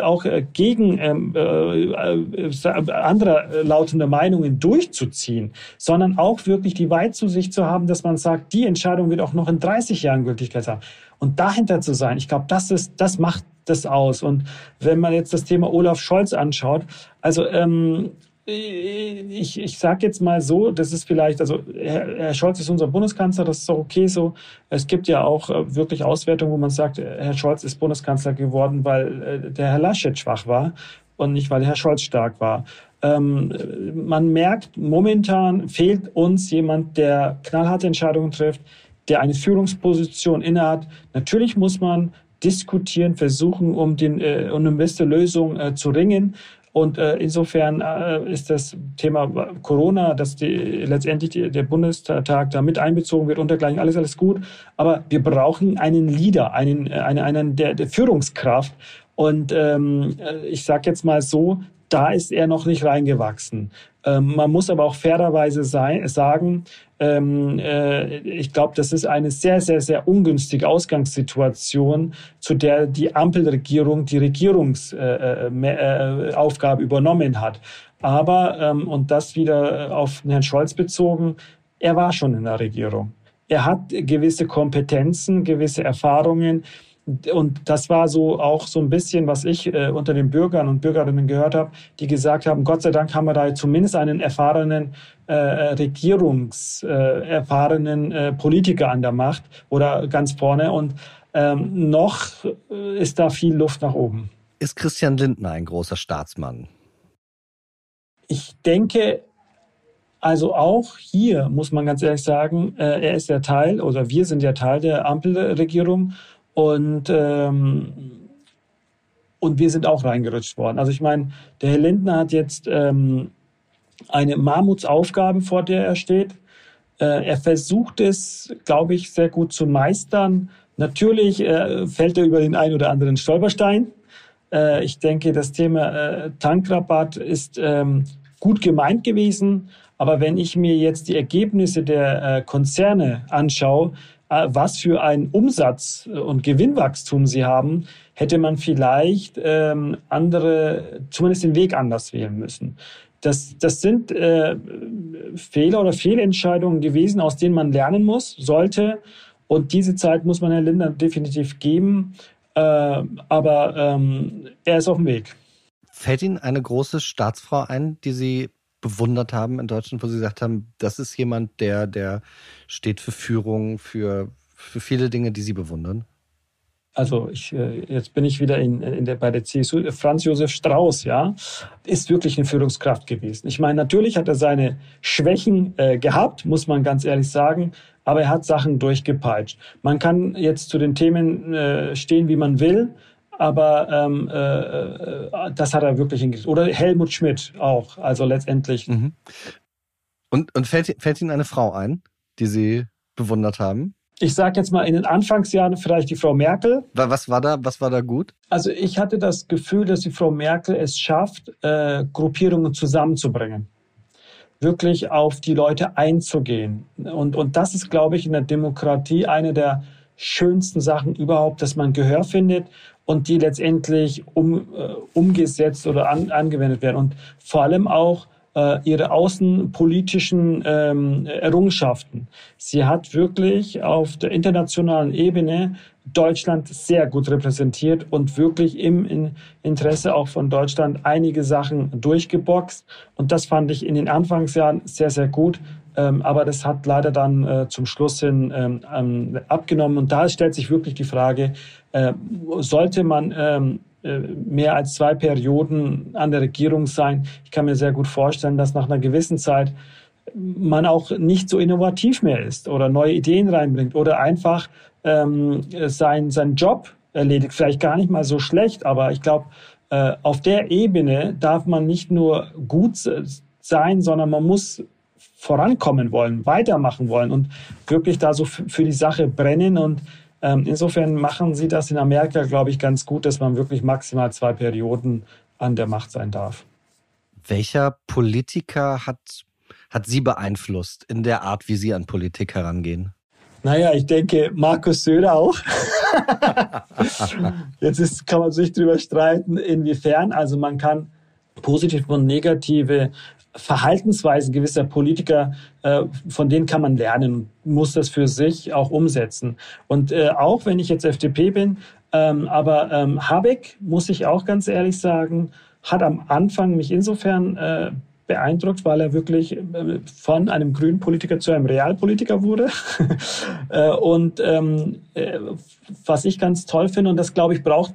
auch äh, gegen ähm, äh, äh, andere lautende Meinungen durchzuziehen, sondern auch wirklich die Weitzusicht zu haben, dass man sagt, die Entscheidung wird auch noch in 30 Jahren Gültigkeit haben. Und dahinter zu sein, ich glaube, das ist, das macht das aus. Und wenn man jetzt das Thema Olaf Scholz anschaut, also ähm, ich, ich sage jetzt mal so, das ist vielleicht, also Herr, Herr Scholz ist unser Bundeskanzler, das ist auch okay so. Es gibt ja auch äh, wirklich Auswertungen, wo man sagt, Herr Scholz ist Bundeskanzler geworden, weil äh, der Herr Laschet schwach war und nicht, weil Herr Scholz stark war. Ähm, man merkt, momentan fehlt uns jemand, der knallharte Entscheidungen trifft, der eine Führungsposition innehat. Natürlich muss man diskutieren, versuchen, um, den, äh, um eine beste Lösung äh, zu ringen. Und äh, insofern äh, ist das Thema Corona, dass die, letztendlich die, der Bundestag da mit einbezogen wird und dergleichen, alles, alles gut. Aber wir brauchen einen Leader, einen, äh, einen, einen der, der Führungskraft. Und ähm, äh, ich sage jetzt mal so, da ist er noch nicht reingewachsen. Ähm, man muss aber auch fairerweise sein, sagen, ähm, äh, ich glaube, das ist eine sehr, sehr, sehr ungünstige Ausgangssituation, zu der die Ampelregierung die Regierungsaufgabe äh, äh, äh übernommen hat. Aber, ähm, und das wieder auf Herrn Scholz bezogen, er war schon in der Regierung. Er hat gewisse Kompetenzen, gewisse Erfahrungen und das war so auch so ein bisschen, was ich äh, unter den Bürgern und Bürgerinnen gehört habe, die gesagt haben, Gott sei Dank haben wir da zumindest einen erfahrenen äh, regierungserfahrenen äh, äh, Politiker an der Macht oder ganz vorne. Und ähm, noch äh, ist da viel Luft nach oben. Ist Christian Lindner ein großer Staatsmann? Ich denke, also auch hier muss man ganz ehrlich sagen, äh, er ist der Teil oder wir sind der Teil der Ampelregierung und, ähm, und wir sind auch reingerutscht worden. Also ich meine, der Herr Lindner hat jetzt ähm, eine Mammutsaufgabe, vor der er steht. Äh, er versucht es, glaube ich, sehr gut zu meistern. Natürlich äh, fällt er über den einen oder anderen Stolperstein. Äh, ich denke, das Thema äh, Tankrabatt ist ähm, gut gemeint gewesen. Aber wenn ich mir jetzt die Ergebnisse der äh, Konzerne anschaue, was für ein Umsatz und Gewinnwachstum sie haben, hätte man vielleicht ähm, andere, zumindest den Weg anders wählen müssen. Das, das sind äh, Fehler oder Fehlentscheidungen gewesen, aus denen man lernen muss, sollte. Und diese Zeit muss man Herrn Lindner definitiv geben. Äh, aber ähm, er ist auf dem Weg. Fällt Ihnen eine große Staatsfrau ein, die Sie bewundert haben in Deutschland, wo Sie gesagt haben, das ist jemand, der, der steht für Führung, für, für viele Dinge, die Sie bewundern? also ich, äh, jetzt bin ich wieder in, in der, bei der CSU, Franz Josef Strauß, ja, ist wirklich eine Führungskraft gewesen. Ich meine, natürlich hat er seine Schwächen äh, gehabt, muss man ganz ehrlich sagen, aber er hat Sachen durchgepeitscht. Man kann jetzt zu den Themen äh, stehen, wie man will, aber ähm, äh, äh das hat er wirklich hingekriegt. Oder Helmut Schmidt auch, also letztendlich. Mhm. Und, und fällt, fällt Ihnen eine Frau ein, die Sie bewundert haben? ich sage jetzt mal in den Anfangsjahren vielleicht die Frau Merkel. Was war da, was war da gut? Also ich hatte das Gefühl, dass die Frau Merkel es schafft, äh, Gruppierungen zusammenzubringen. Wirklich auf die Leute einzugehen. Und, und das ist, glaube ich, in der Demokratie eine der schönsten Sachen überhaupt, dass man Gehör findet und die letztendlich um, äh, umgesetzt oder an, angewendet werden. Und vor allem auch äh, ihre außenpolitischen ähm, Errungenschaften. Sie hat wirklich auf der internationalen Ebene Deutschland sehr gut repräsentiert und wirklich im Interesse auch von Deutschland einige Sachen durchgeboxt. Und das fand ich in den Anfangsjahren sehr, sehr gut. Ähm, aber das hat leider dann äh, zum Schluss hin ähm, ähm, abgenommen. Und da stellt sich wirklich die Frage, sollte man ähm, äh, mehr als zwei Perioden an der Regierung sein. Ich kann mir sehr gut vorstellen, dass nach einer gewissen Zeit man auch nicht so innovativ mehr ist oder neue Ideen reinbringt oder einfach ähm, sein, seinen Job erledigt. Vielleicht gar nicht mal so schlecht, aber ich glaube, äh, auf der Ebene darf man nicht nur gut sein, sondern man muss vorankommen wollen, weitermachen wollen und wirklich da so für die Sache brennen und insofern machen sie das in Amerika, glaube ich, ganz gut, dass man wirklich maximal zwei Perioden an der Macht sein darf. Welcher Politiker hat, hat Sie beeinflusst in der Art, wie Sie an Politik herangehen? Naja, ich denke, Markus Söder auch. Jetzt ist, kann man sich darüber streiten, inwiefern. Also man kann positive und negative Verhaltensweisen gewisser Politiker, äh, von denen kann man lernen, muss das für sich auch umsetzen. Und äh, auch wenn ich jetzt FDP bin, ähm, aber ähm, Habeck, muss ich auch ganz ehrlich sagen, hat am Anfang mich insofern äh, beeindruckt, weil er wirklich von einem grünen Politiker zu einem Realpolitiker wurde. Und ähm, äh, was ich ganz toll finde, und das glaube ich braucht,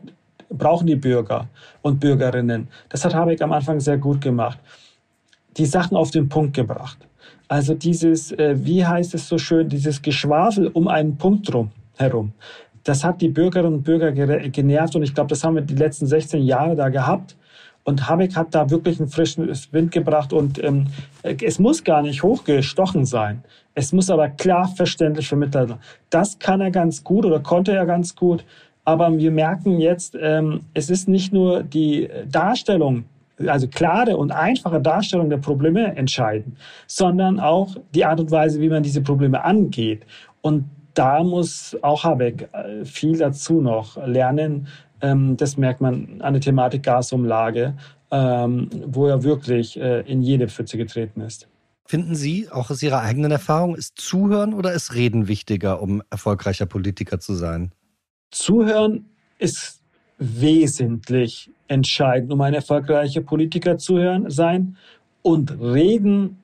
brauchen die Bürger und Bürgerinnen, das hat Habeck am Anfang sehr gut gemacht die Sachen auf den Punkt gebracht. Also dieses, äh, wie heißt es so schön, dieses Geschwafel um einen Punkt drum, herum. Das hat die Bürgerinnen und Bürger genervt und ich glaube, das haben wir die letzten 16 Jahre da gehabt. Und Habeck hat da wirklich einen frischen Wind gebracht und ähm, es muss gar nicht hochgestochen sein. Es muss aber klar verständlich vermittelt sein. Das kann er ganz gut oder konnte er ganz gut. Aber wir merken jetzt, ähm, es ist nicht nur die Darstellung also klare und einfache Darstellung der Probleme entscheiden, sondern auch die Art und Weise, wie man diese Probleme angeht. Und da muss auch Habeck äh, viel dazu noch lernen. Ähm, das merkt man an der Thematik Gasumlage, ähm, wo er wirklich äh, in jede Pfütze getreten ist. Finden Sie, auch aus Ihrer eigenen Erfahrung, ist Zuhören oder ist Reden wichtiger, um erfolgreicher Politiker zu sein? Zuhören ist wesentlich entscheidend, um ein erfolgreicher Politiker zu hören, sein und reden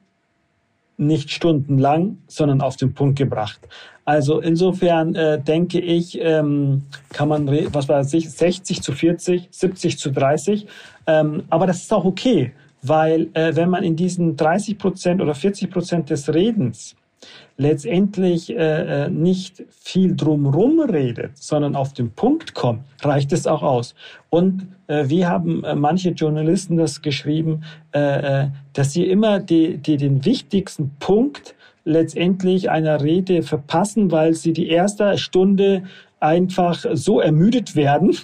nicht stundenlang, sondern auf den Punkt gebracht. Also insofern äh, denke ich, ähm, kann man, was weiß ich, 60 zu 40, 70 zu 30. Ähm, aber das ist auch okay, weil äh, wenn man in diesen 30 Prozent oder 40 Prozent des Redens letztendlich äh, äh, nicht viel drumrum redet, sondern auf den Punkt kommt, reicht es auch aus. Und äh, wie haben äh, manche Journalisten das geschrieben, äh, äh, dass sie immer die, die den wichtigsten Punkt letztendlich einer Rede verpassen, weil sie die erste Stunde einfach so ermüdet werden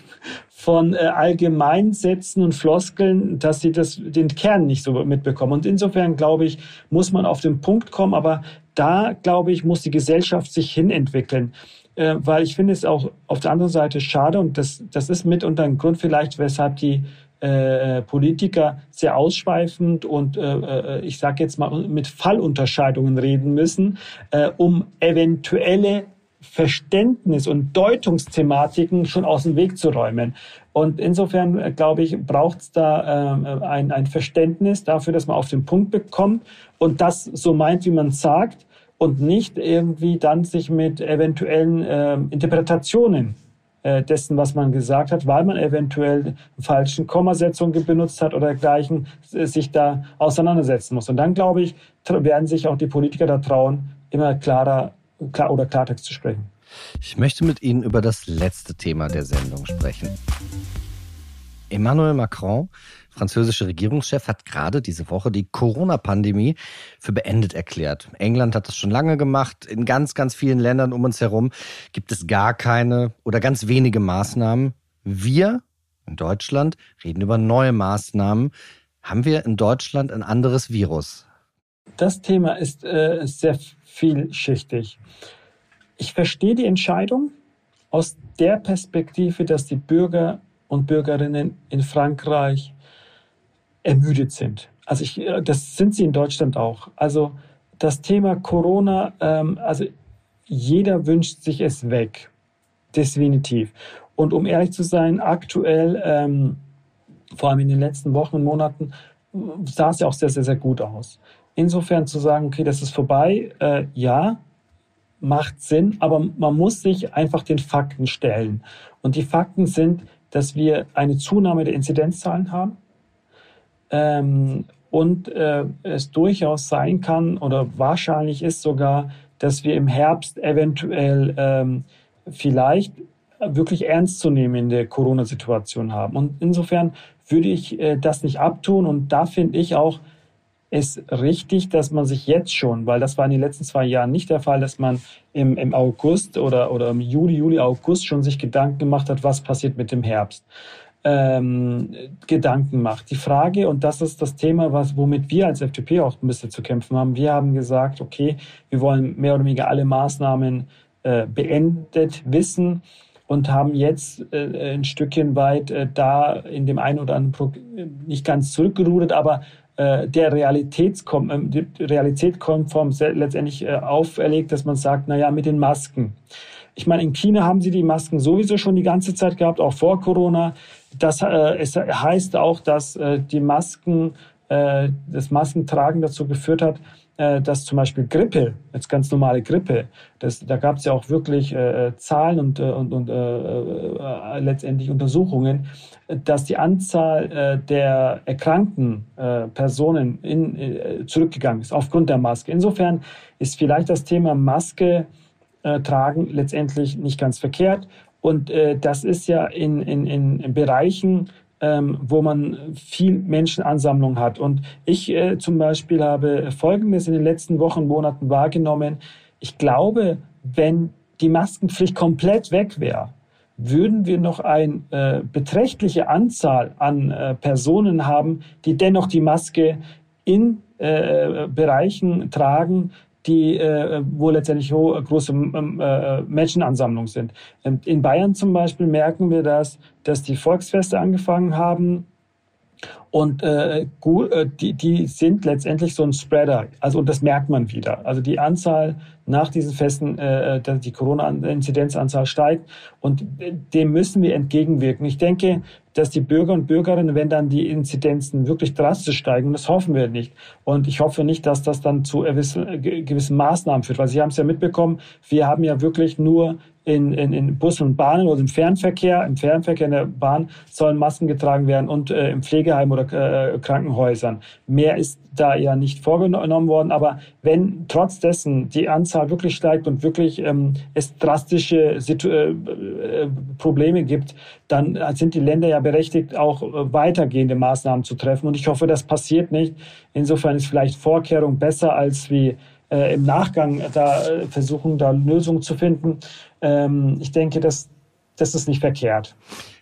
von äh, Allgemeinsätzen und Floskeln, dass sie das, den Kern nicht so mitbekommen. Und insofern, glaube ich, muss man auf den Punkt kommen, aber da, glaube ich, muss die Gesellschaft sich hinentwickeln. Äh, weil ich finde es auch auf der anderen Seite schade und das, das ist mitunter ein Grund vielleicht, weshalb die äh, Politiker sehr ausschweifend und äh, äh ich sage jetzt mal mit Fallunterscheidungen reden müssen, äh, um eventuelle Verständnis und Deutungsthematiken schon aus dem Weg zu räumen. Und insofern, äh, glaube ich, braucht es da äh, ein, ein Verständnis dafür, dass man auf den Punkt bekommt und das so meint, wie man sagt und nicht irgendwie dann sich mit eventuellen äh, Interpretationen äh, dessen, was man gesagt hat, weil man eventuell falschen Kommasetzungen benutzt hat oder dergleichen, sich da auseinandersetzen muss. Und dann, glaube ich, werden sich auch die Politiker da trauen, immer klarer klar, oder Klartext zu sprechen. Ich möchte mit Ihnen über das letzte Thema der Sendung sprechen. Emmanuel Macron, französischer Regierungschef, hat gerade diese Woche die Corona-Pandemie für beendet erklärt. England hat das schon lange gemacht. In ganz, ganz vielen Ländern um uns herum gibt es gar keine oder ganz wenige Maßnahmen. Wir in Deutschland reden über neue Maßnahmen. Haben wir in Deutschland ein anderes Virus? Das Thema ist äh, sehr vielschichtig. Ich verstehe die Entscheidung aus der Perspektive, dass die Bürger und Bürgerinnen in Frankreich ermüdet sind. Also ich, äh, das sind sie in Deutschland auch. Also das Thema Corona, ähm, also jeder wünscht sich es weg. Definitiv. Und um ehrlich zu sein, aktuell, ähm, vor allem in den letzten Wochen und Monaten, sah es ja auch sehr, sehr, sehr gut aus. Insofern zu sagen, okay, das ist vorbei, äh, ja, macht Sinn, aber man muss sich einfach den Fakten stellen. Und die Fakten sind, dass wir eine Zunahme der Inzidenzzahlen haben ähm, und äh, es durchaus sein kann oder wahrscheinlich ist sogar, dass wir im Herbst eventuell ähm, vielleicht wirklich ernstzunehmende Corona-Situation haben. Und insofern würde ich äh, das nicht abtun und da finde ich auch, ist richtig, dass man sich jetzt schon, weil das war in den letzten zwei Jahren nicht der Fall, dass man im, im August oder, oder im Juli, Juli, August schon sich Gedanken gemacht hat, was passiert mit dem Herbst. Ähm, Gedanken macht. Die Frage, und das ist das Thema, was, womit wir als FDP auch ein bisschen zu kämpfen haben, wir haben gesagt, okay, wir wollen mehr oder weniger alle Maßnahmen äh, beendet wissen und haben jetzt äh, ein Stückchen weit äh, da in dem einen oder anderen Pro nicht ganz zurückgerudert, aber äh, der Realitätskom äh, Realitätskonform letztendlich äh, auferlegt, dass man sagt, na ja, mit den Masken. Ich meine, in China haben sie die Masken sowieso schon die ganze Zeit gehabt, auch vor Corona. Das äh, es heißt auch, dass äh, die Masken, äh, das Maskentragen dazu geführt hat, äh, dass zum Beispiel Grippe, jetzt ganz normale Grippe, das, da gab es ja auch wirklich äh, Zahlen und, äh, und, und äh, letztendlich Untersuchungen, dass die Anzahl äh, der erkrankten äh, Personen in, äh, zurückgegangen ist aufgrund der Maske. Insofern ist vielleicht das Thema Maske äh, tragen letztendlich nicht ganz verkehrt. Und äh, das ist ja in, in, in Bereichen, ähm, wo man viel Menschenansammlung hat. Und ich äh, zum Beispiel habe Folgendes in den letzten Wochen, Monaten wahrgenommen. Ich glaube, wenn die Maskenpflicht komplett weg wäre, würden wir noch eine äh, beträchtliche Anzahl an äh, Personen haben, die dennoch die Maske in äh, Bereichen tragen, die, äh, wo letztendlich hohe, große äh, Menschenansammlungen sind. Ähm, in Bayern zum Beispiel merken wir das, dass die Volksfeste angefangen haben, und äh, gut, äh, die, die sind letztendlich so ein Spreader. Also und das merkt man wieder. Also die Anzahl nach diesen Festen, äh, die Corona-Inzidenzanzahl steigt und dem müssen wir entgegenwirken. Ich denke, dass die Bürger und Bürgerinnen, wenn dann die Inzidenzen wirklich drastisch steigen, das hoffen wir nicht. Und ich hoffe nicht, dass das dann zu gewissen Maßnahmen führt, weil Sie haben es ja mitbekommen, wir haben ja wirklich nur in, in, in Bussen und Bahnen oder im Fernverkehr, im Fernverkehr in der Bahn sollen Masken getragen werden und äh, im Pflegeheim oder äh, Krankenhäusern. Mehr ist da ja nicht vorgenommen worden, aber wenn trotz dessen die Anzahl wirklich steigt und wirklich ähm, es drastische Situ äh, äh Probleme gibt, dann sind die Länder ja berechtigt, auch äh, weitergehende Maßnahmen zu treffen. Und ich hoffe, das passiert nicht. Insofern ist vielleicht Vorkehrung besser als wie äh, im Nachgang da äh, versuchen, da Lösungen zu finden. Ähm, ich denke, das, das ist nicht verkehrt.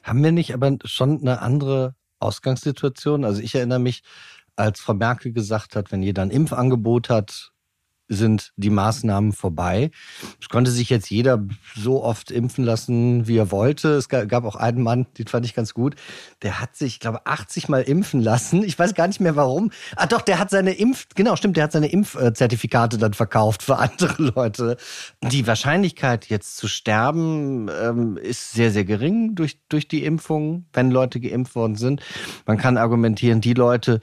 Haben wir nicht aber schon eine andere Ausgangssituation? Also ich erinnere mich, als Frau Merkel gesagt hat, wenn jeder ein Impfangebot hat, sind die Maßnahmen vorbei. Es konnte sich jetzt jeder so oft impfen lassen, wie er wollte. Es gab auch einen Mann, den fand ich ganz gut, der hat sich, ich glaube, 80 Mal impfen lassen. Ich weiß gar nicht mehr warum. Ah doch, der hat seine Impf, genau, stimmt, der hat seine Impfzertifikate dann verkauft für andere Leute. Die Wahrscheinlichkeit, jetzt zu sterben, ähm, ist sehr, sehr gering durch, durch die Impfung, wenn Leute geimpft worden sind. Man kann argumentieren, die Leute,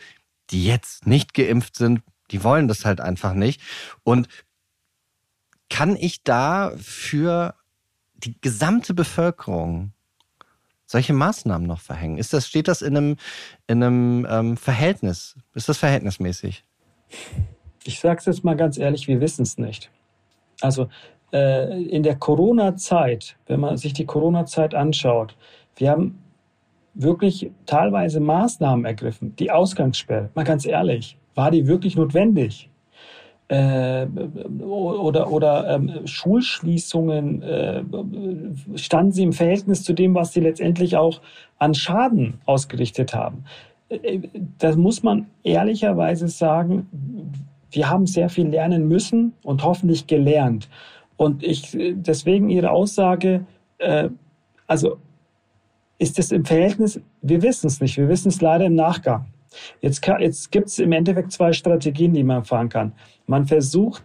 die jetzt nicht geimpft sind, die wollen das halt einfach nicht. Und kann ich da für die gesamte Bevölkerung solche Maßnahmen noch verhängen? Ist das, steht das in einem, in einem ähm, Verhältnis? Ist das verhältnismäßig? Ich sage es jetzt mal ganz ehrlich, wir wissen es nicht. Also äh, in der Corona-Zeit, wenn man sich die Corona-Zeit anschaut, wir haben wirklich teilweise Maßnahmen ergriffen. Die Ausgangssperre, mal ganz ehrlich, war die wirklich notwendig? Äh, oder oder ähm, Schulschließungen, äh, standen sie im Verhältnis zu dem, was sie letztendlich auch an Schaden ausgerichtet haben? Äh, das muss man ehrlicherweise sagen, wir haben sehr viel lernen müssen und hoffentlich gelernt. Und ich deswegen Ihre Aussage, äh, also ist es im Verhältnis, wir wissen es nicht, wir wissen es leider im Nachgang. Jetzt, jetzt gibt es im Endeffekt zwei Strategien, die man fahren kann. Man versucht,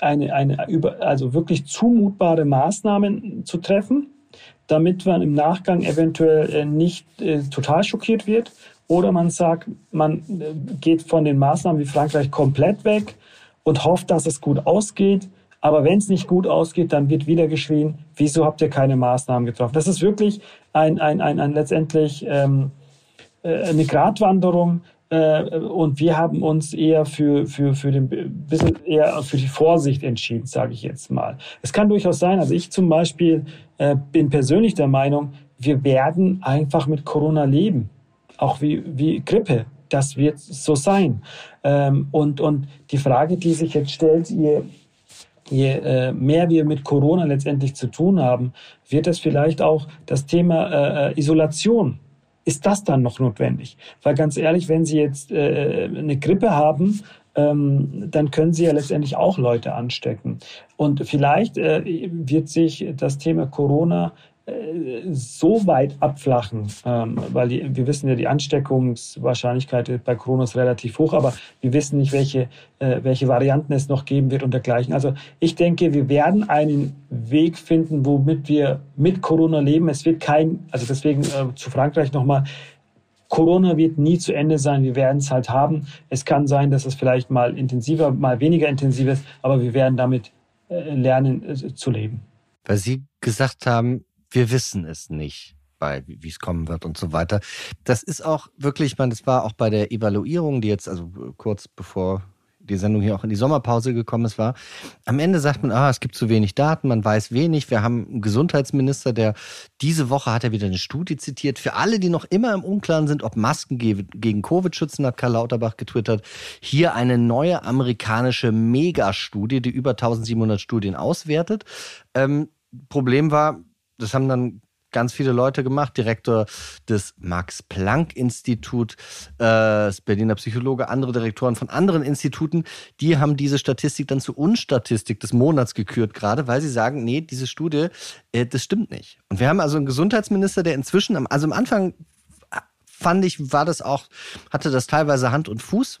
eine, eine also wirklich zumutbare Maßnahmen zu treffen, damit man im Nachgang eventuell äh, nicht äh, total schockiert wird. Oder man sagt, man äh, geht von den Maßnahmen wie Frankreich komplett weg und hofft, dass es gut ausgeht. Aber wenn es nicht gut ausgeht, dann wird wieder geschrien, wieso habt ihr keine Maßnahmen getroffen? Das ist wirklich ein, ein, ein, ein letztendlich ähm, äh, eine Gratwanderung. Äh, und wir haben uns eher für, für, für den bisschen eher für die Vorsicht entschieden, sage ich jetzt mal. Es kann durchaus sein, also ich zum Beispiel äh, bin persönlich der Meinung, wir werden einfach mit Corona leben. Auch wie, wie Grippe. Das wird so sein. Ähm, und, und die Frage, die sich jetzt stellt, ihr, je äh, mehr wir mit Corona letztendlich zu tun haben, wird es vielleicht auch das Thema äh, äh, Isolation. Ist das dann noch notwendig? Weil ganz ehrlich, wenn Sie jetzt äh, eine Grippe haben, ähm, dann können Sie ja letztendlich auch Leute anstecken. Und vielleicht äh, wird sich das Thema Corona so weit abflachen, ähm, weil die, wir wissen ja, die Ansteckungswahrscheinlichkeit bei Corona ist relativ hoch, aber wir wissen nicht, welche, äh, welche Varianten es noch geben wird und dergleichen. Also ich denke, wir werden einen Weg finden, womit wir mit Corona leben. Es wird kein, also deswegen äh, zu Frankreich nochmal, Corona wird nie zu Ende sein. Wir werden es halt haben. Es kann sein, dass es vielleicht mal intensiver, mal weniger intensiv ist, aber wir werden damit äh, lernen zu leben. Weil Sie gesagt haben, wir wissen es nicht, bei wie es kommen wird und so weiter. Das ist auch wirklich, man, das war auch bei der Evaluierung, die jetzt, also kurz bevor die Sendung hier auch in die Sommerpause gekommen ist, war, am Ende sagt man, ah, es gibt zu wenig Daten, man weiß wenig. Wir haben einen Gesundheitsminister, der diese Woche hat er wieder eine Studie zitiert. Für alle, die noch immer im Unklaren sind, ob Masken gegen Covid schützen, hat Karl Lauterbach getwittert. Hier eine neue amerikanische Megastudie, die über 1700 Studien auswertet. Ähm, Problem war, das haben dann ganz viele Leute gemacht, Direktor des Max-Planck-Institut, äh, das Berliner Psychologe, andere Direktoren von anderen Instituten, die haben diese Statistik dann zur Unstatistik des Monats gekürt, gerade weil sie sagen, nee, diese Studie, äh, das stimmt nicht. Und wir haben also einen Gesundheitsminister, der inzwischen, also am Anfang äh, fand ich, war das auch, hatte das teilweise Hand und Fuß.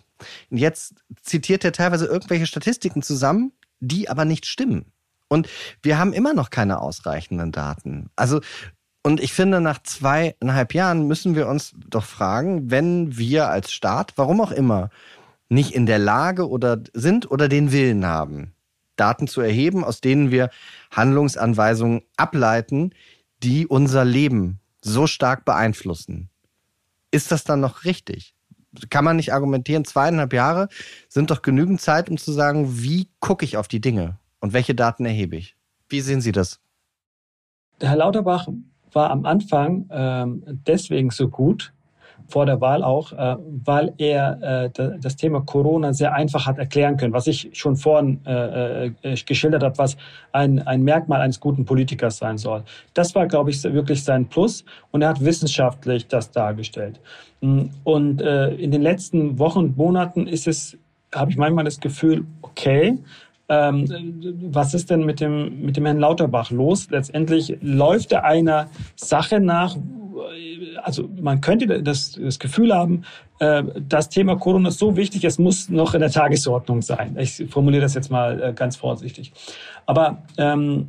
Und jetzt zitiert er teilweise irgendwelche Statistiken zusammen, die aber nicht stimmen. Und wir haben immer noch keine ausreichenden Daten. Also, und ich finde, nach zweieinhalb Jahren müssen wir uns doch fragen, wenn wir als Staat, warum auch immer, nicht in der Lage oder sind oder den Willen haben, Daten zu erheben, aus denen wir Handlungsanweisungen ableiten, die unser Leben so stark beeinflussen. Ist das dann noch richtig? Kann man nicht argumentieren, zweieinhalb Jahre sind doch genügend Zeit, um zu sagen, wie gucke ich auf die Dinge? Und welche Daten erhebe ich? Wie sehen Sie das? Der Herr Lauterbach war am Anfang ähm, deswegen so gut, vor der Wahl auch, äh, weil er äh, das Thema Corona sehr einfach hat erklären können, was ich schon vorhin äh, äh, geschildert habe, was ein, ein Merkmal eines guten Politikers sein soll. Das war, glaube ich, wirklich sein Plus und er hat wissenschaftlich das dargestellt. Mm, und äh, in den letzten Wochen und Monaten ist es, habe ich manchmal das Gefühl, okay, was ist denn mit dem, mit dem Herrn Lauterbach los? Letztendlich läuft er einer Sache nach, also man könnte das, das Gefühl haben, äh, das Thema Corona ist so wichtig, es muss noch in der Tagesordnung sein. Ich formuliere das jetzt mal äh, ganz vorsichtig. Aber ähm,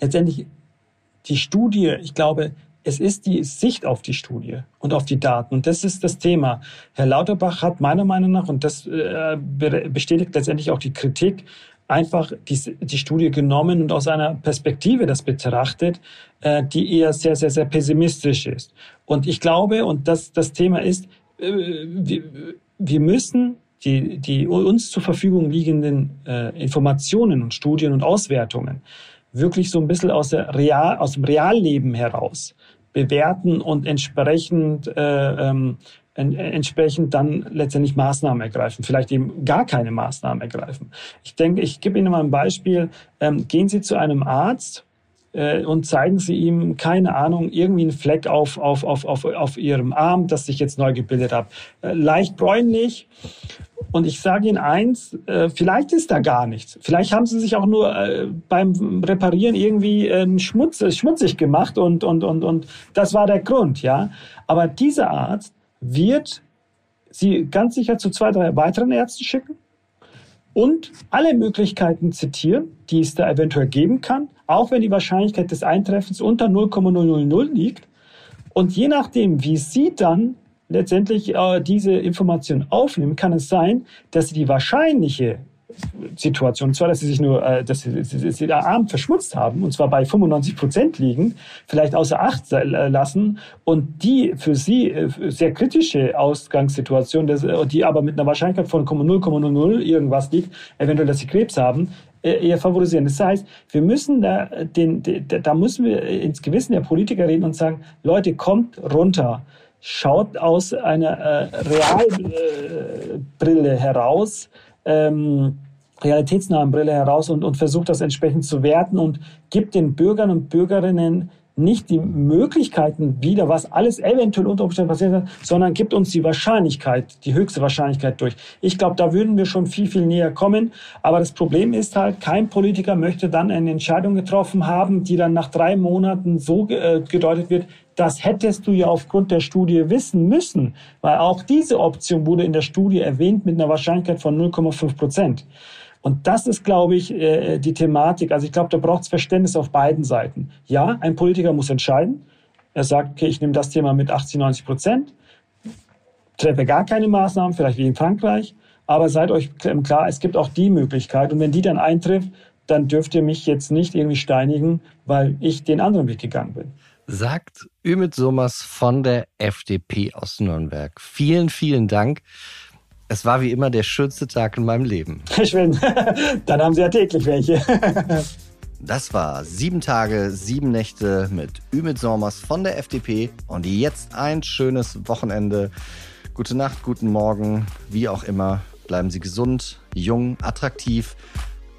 letztendlich die Studie, ich glaube, es ist die Sicht auf die Studie und auf die Daten. Und das ist das Thema. Herr Lauterbach hat meiner Meinung nach, und das äh, bestätigt letztendlich auch die Kritik, einfach die, die Studie genommen und aus einer Perspektive das betrachtet, äh, die eher sehr, sehr, sehr pessimistisch ist. Und ich glaube, und das, das Thema ist, äh, wir, wir müssen die, die uns zur Verfügung liegenden äh, Informationen und Studien und Auswertungen wirklich so ein bisschen aus, der Real, aus dem Realleben heraus bewerten und entsprechend äh, ähm, entsprechend dann letztendlich Maßnahmen ergreifen, vielleicht eben gar keine Maßnahmen ergreifen. Ich denke, ich gebe Ihnen mal ein Beispiel. Ähm, gehen Sie zu einem Arzt äh, und zeigen Sie ihm, keine Ahnung, irgendwie einen Fleck auf, auf, auf, auf, auf Ihrem Arm, das sich jetzt neu gebildet hat. Äh, leicht bräunlich. Und ich sage Ihnen eins, äh, vielleicht ist da gar nichts. Vielleicht haben Sie sich auch nur beim Reparieren irgendwie Schmutz, schmutzig gemacht und, und, und, und das war der Grund, ja. Aber dieser Arzt wird sie ganz sicher zu zwei, drei weiteren Ärzten schicken und alle Möglichkeiten zitieren, die es da eventuell geben kann, auch wenn die Wahrscheinlichkeit des Eintreffens unter 0,000 liegt. Und je nachdem, wie Sie dann letztendlich äh, diese Information aufnehmen, kann es sein, dass Sie die wahrscheinliche Situation. Und zwar, dass sie sich nur, äh, dass sie, sie, sie den Arm verschmutzt haben, und zwar bei 95 Prozent liegen, vielleicht außer Acht lassen und die für sie äh, sehr kritische Ausgangssituation, äh, die aber mit einer Wahrscheinlichkeit von 0,00 irgendwas liegt, eventuell, dass sie Krebs haben, äh, eher favorisieren. Das heißt, wir müssen da, den, da müssen wir ins Gewissen der Politiker reden und sagen, Leute, kommt runter schaut aus einer äh, Realbrille äh, heraus, ähm, realitätsnahen Brille heraus und, und versucht das entsprechend zu werten und gibt den Bürgern und Bürgerinnen nicht die Möglichkeiten wieder, was alles eventuell unter Umständen passiert hat, sondern gibt uns die Wahrscheinlichkeit, die höchste Wahrscheinlichkeit durch. Ich glaube, da würden wir schon viel, viel näher kommen. Aber das Problem ist halt, kein Politiker möchte dann eine Entscheidung getroffen haben, die dann nach drei Monaten so äh, gedeutet wird, das hättest du ja aufgrund der Studie wissen müssen, weil auch diese Option wurde in der Studie erwähnt mit einer Wahrscheinlichkeit von 0,5 Prozent. Und das ist, glaube ich, äh, die Thematik. Also ich glaube, da braucht es Verständnis auf beiden Seiten. Ja, ein Politiker muss entscheiden. Er sagt, okay, ich nehme das Thema mit 80, 90 Prozent, treffe gar keine Maßnahmen, vielleicht wie in Frankreich. Aber seid euch klar, es gibt auch die Möglichkeit. Und wenn die dann eintrifft, dann dürft ihr mich jetzt nicht irgendwie steinigen, weil ich den anderen Weg gegangen bin sagt Ümit Sommers von der FDP aus Nürnberg. Vielen, vielen Dank. Es war wie immer der schönste Tag in meinem Leben. Schön. Dann haben Sie ja täglich welche. Das war sieben Tage, sieben Nächte mit Ümit Sommers von der FDP. Und jetzt ein schönes Wochenende. Gute Nacht, guten Morgen, wie auch immer. Bleiben Sie gesund, jung, attraktiv.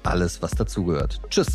Alles, was dazugehört. Tschüss.